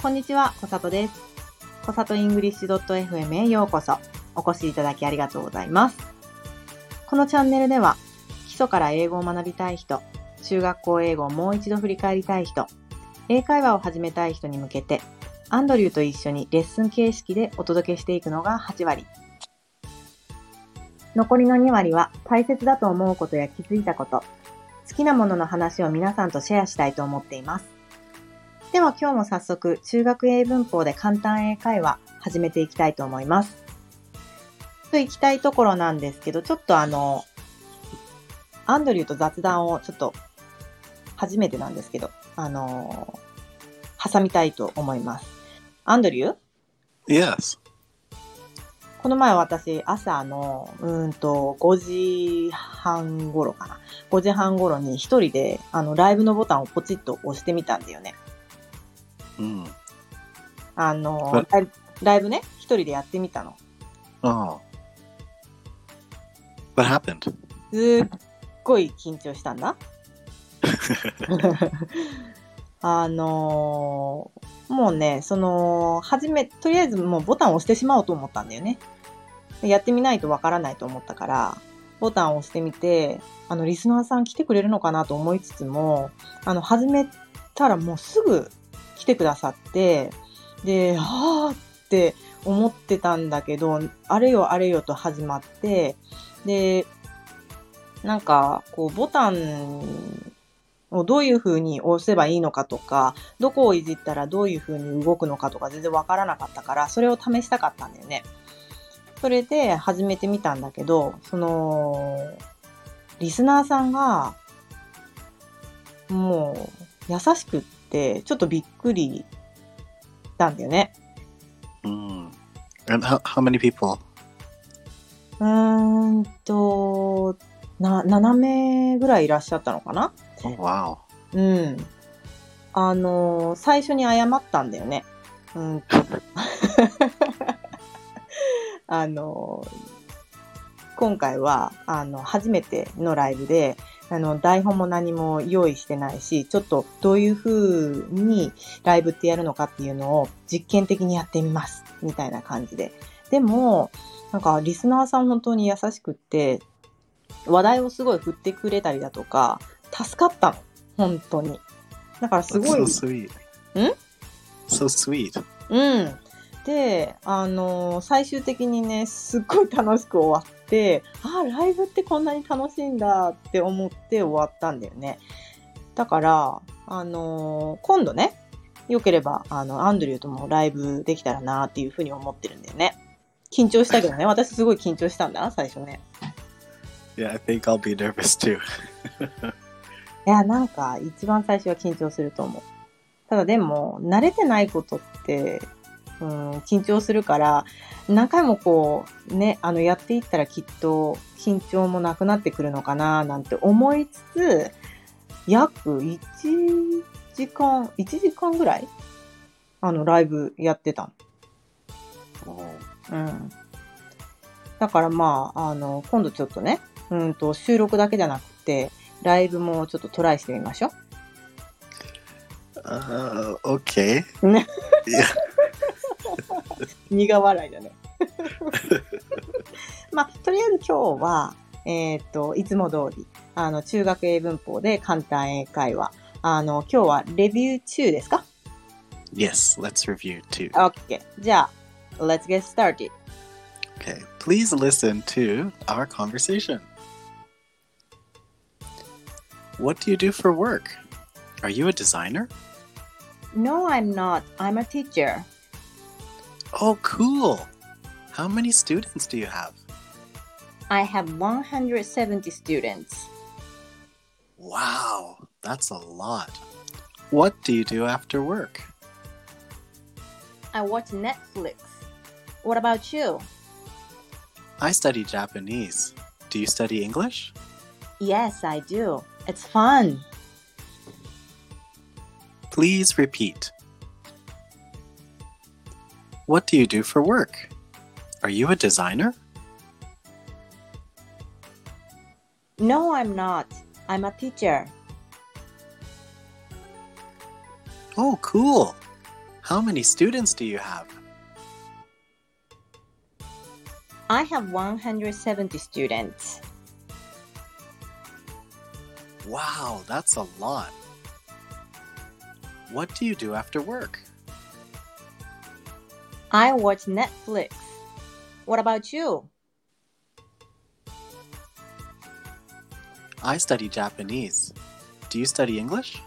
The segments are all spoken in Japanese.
こんにちは、こさとです。こさとイングリッシュ .fm へようこそ。お越しいただきありがとうございます。このチャンネルでは、基礎から英語を学びたい人、中学校英語をもう一度振り返りたい人、英会話を始めたい人に向けて、アンドリューと一緒にレッスン形式でお届けしていくのが8割。残りの2割は大切だと思うことや気づいたこと、好きなものの話を皆さんとシェアしたいと思っています。では今日も早速中学英文法で簡単英会話始めていきたいと思います。と行きたいところなんですけど、ちょっとあの、アンドリューと雑談をちょっと初めてなんですけど、あの挟みたいと思います。アンドリュー？Yes. この前私朝のうーんと5時半頃かな。5時半頃に一人であのライブのボタンをポチッと押してみたんだよね。Mm. あのはい、ライブライブね、一人でやってみたの。Oh. What happened? すっごい緊張したんだ。あのーもうね、その、はじめ、とりあえずもうボタンを押してしまおうと思ったんだよね。やってみないとわからないと思ったから、ボタンを押してみて、あの、リスナーさん来てくれるのかなと思いつつも、あの、始めたらもうすぐ来てくださって、で、はーって思ってたんだけど、あれよあれよと始まって、で、なんか、こう、ボタンどういう風に押せばいいのかとか、どこをいじったらどういう風に動くのかとか全然わからなかったから、それを試したかったんだよね。それで始めてみたんだけど、その、リスナーさんが、もう、優しくって、ちょっとびっくりしたんだよね。Mm. And how, how many people? うーんと、な、7名ぐらいいらっしゃったのかな？Oh, wow. うん。あのー最初に謝ったんだよね。うんと。あのー今回は、あの、初めてのライブで、あの、台本も何も用意してないし、ちょっとどういう風にライブってやるのかっていうのを実験的にやってみます。みたいな感じで。でも、なんか、リスナーさん本当に優しくって、話題をすごい振ってくれたりだとか、助かったの。本当に。だからすごい so。sweet. ん？So sweet. うん。で、あのー最終的にね、すっごい楽しく終わって、あーライブってこんなに楽しいんだって思って終わったんだよね。だから、あのー今度ね、よければ、あの、アンドリューともライブできたらなっていうふうに思ってるんだよね。緊張したけどね、私すごい緊張したんだ、最初ね。Yeah, I think I'll be nervous too. いや、なんか、一番最初は緊張すると思う。ただでも、慣れてないことって、うん、緊張するから、何回もこう、ね、あの、やっていったらきっと、緊張もなくなってくるのかな、なんて思いつつ、約1時間、1時間ぐらいあの、ライブやってた Oh. の。うん。だからまあ、あの、今度ちょっとね、うんと、収録だけじゃなくて、ライブもちょっとトライしてみましょう。Uh, okay. ね Yeah. 苦笑いだね。まあ、とりあえず今日は、えっ、と、いつも通り、あの、中学英文法で簡単英会話。あの、今日はレビュー中ですか Yes, let's review too. ?OK。じゃあ、let's get started. Okay, please listen to our conversation. What do you do for work? Are you a designer? No, I'm not. I'm a teacher. Oh, cool. How many students do you have? I have 170 students. Wow, that's a lot. What do you do after work? I watch Netflix. What about you? I study Japanese. Do you study English? Yes, I do. It's fun. Please repeat. What do you do for work? Are you a designer? No, I'm not. I'm a teacher. Oh, cool. How many students do you have? I have 170 students. Wow, that's a lot. What do you do after work? I watch Netflix. What about you? I study Japanese. Do you study English?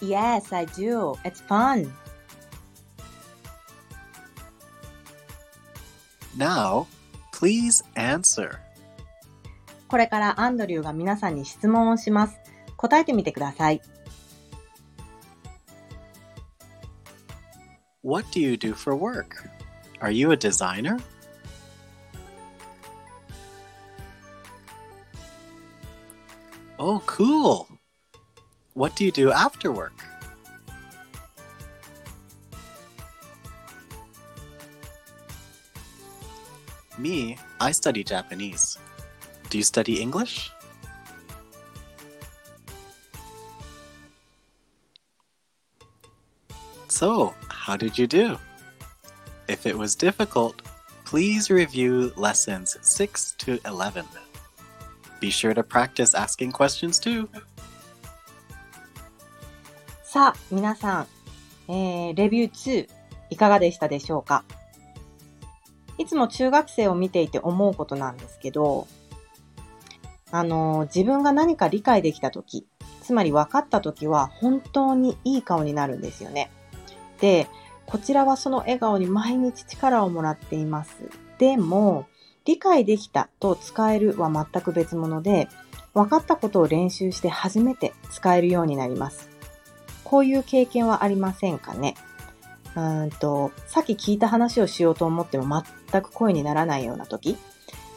Yes, I do. It's fun. Now, please answer. これからアンドリューが皆さんに質問をします。答えてみてください。What do you do for work? Are you a designer? Oh, cool. What do you do after work? Me, I study Japanese. Do you study English? So, how did you do? If it was difficult, please review lessons 6 to 11. Be sure to practice asking questions too. さあ、皆さん、えー、レビュー2いかがでしたでしょうかいつも中学生を見ていて思うことなんですけど、 あの、自分が何か理解できたとき、つまり分かったときは本当にいい顔になるんですよね。で、こちらはその笑顔に毎日力をもらっています。でも、理解できたと使えるは全く別物で、分かったことを練習して初めて使えるようになります。こういう経験はありませんかね？うんと、さっき聞いた話をしようと思っても全く声にならないような時、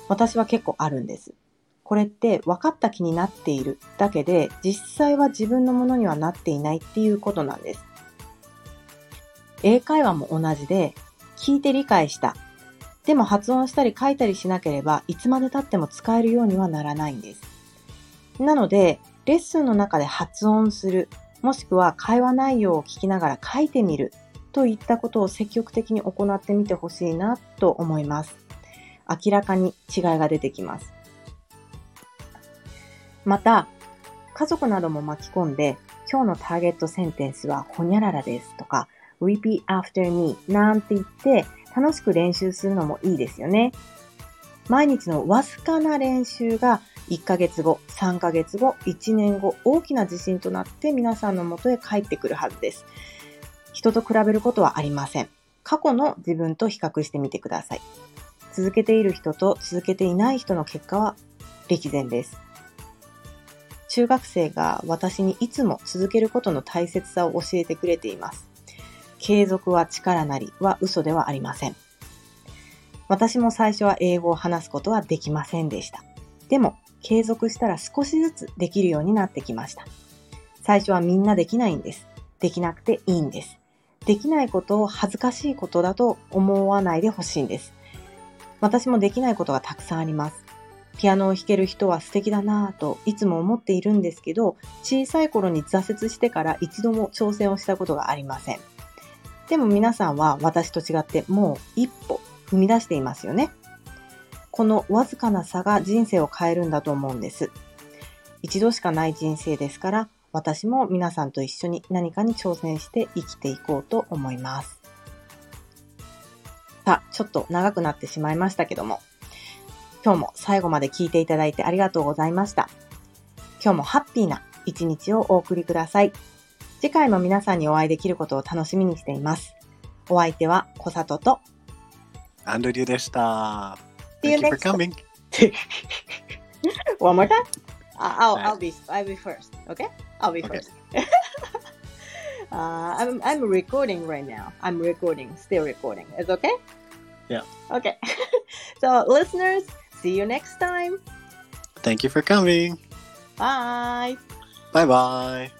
私は結構あるんです。これって分かった気になっているだけで、実際は自分のものにはなっていないっていうことなんです。英会話も同じで、聞いて理解した。でも発音したり書いたりしなければ、いつまで経っても使えるようにはならないんです。なので、レッスンの中で発音する、もしくは会話内容を聞きながら書いてみるといったことを積極的に行ってみてほしいなと思います。明らかに違いが出てきます。また、家族なども巻き込んで、今日のターゲットセンテンスはほにゃららですとか、repeat after me なんて言って楽しく練習するのもいいですよね。毎日のわずかな練習が1ヶ月後、3ヶ月後、1年後、大きな自信となって皆さんの元へ帰ってくるはずです。人と比べることはありません。過去の自分と比較してみてください。続けている人と続けていない人の結果は歴然です。中学生が私にいつも続けることの大切さを教えてくれています。継続は力なりは嘘ではありません。私も最初は英語を話すことはできませんでした。でも、継続したら少しずつできるようになってきました。最初はみんなできないんです。できなくていいんです。できないことを恥ずかしいことだと思わないでほしいんです。私もできないことがたくさんあります。ピアノを弾ける人は素敵だなぁといつも思っているんですけど、小さい頃に挫折してから一度も挑戦をしたことがありません。でも皆さんは私と違ってもう一歩踏み出していますよね。このわずかな差が人生を変えるんだと思うんです。一度しかない人生ですから、私も皆さんと一緒に何かに挑戦して生きていこうと思います。さあ、ちょっと長くなってしまいましたけども、今日も最後まで聞いていただいてありがとうございました。今日もハッピーな一日をお送りください。次回も皆さんにお会いできることを楽しみにしています。お相手は小里と、アンドリューでした。See you next time. One more time? Uh, I'll. I'll be I'll be first. Okay? I'll be Okay. first. uh, I'm I'm recording right now. I'm recording, still recording. It's okay? Yeah. Okay. so listeners, see you next time. Thank you for coming. Bye. Bye bye.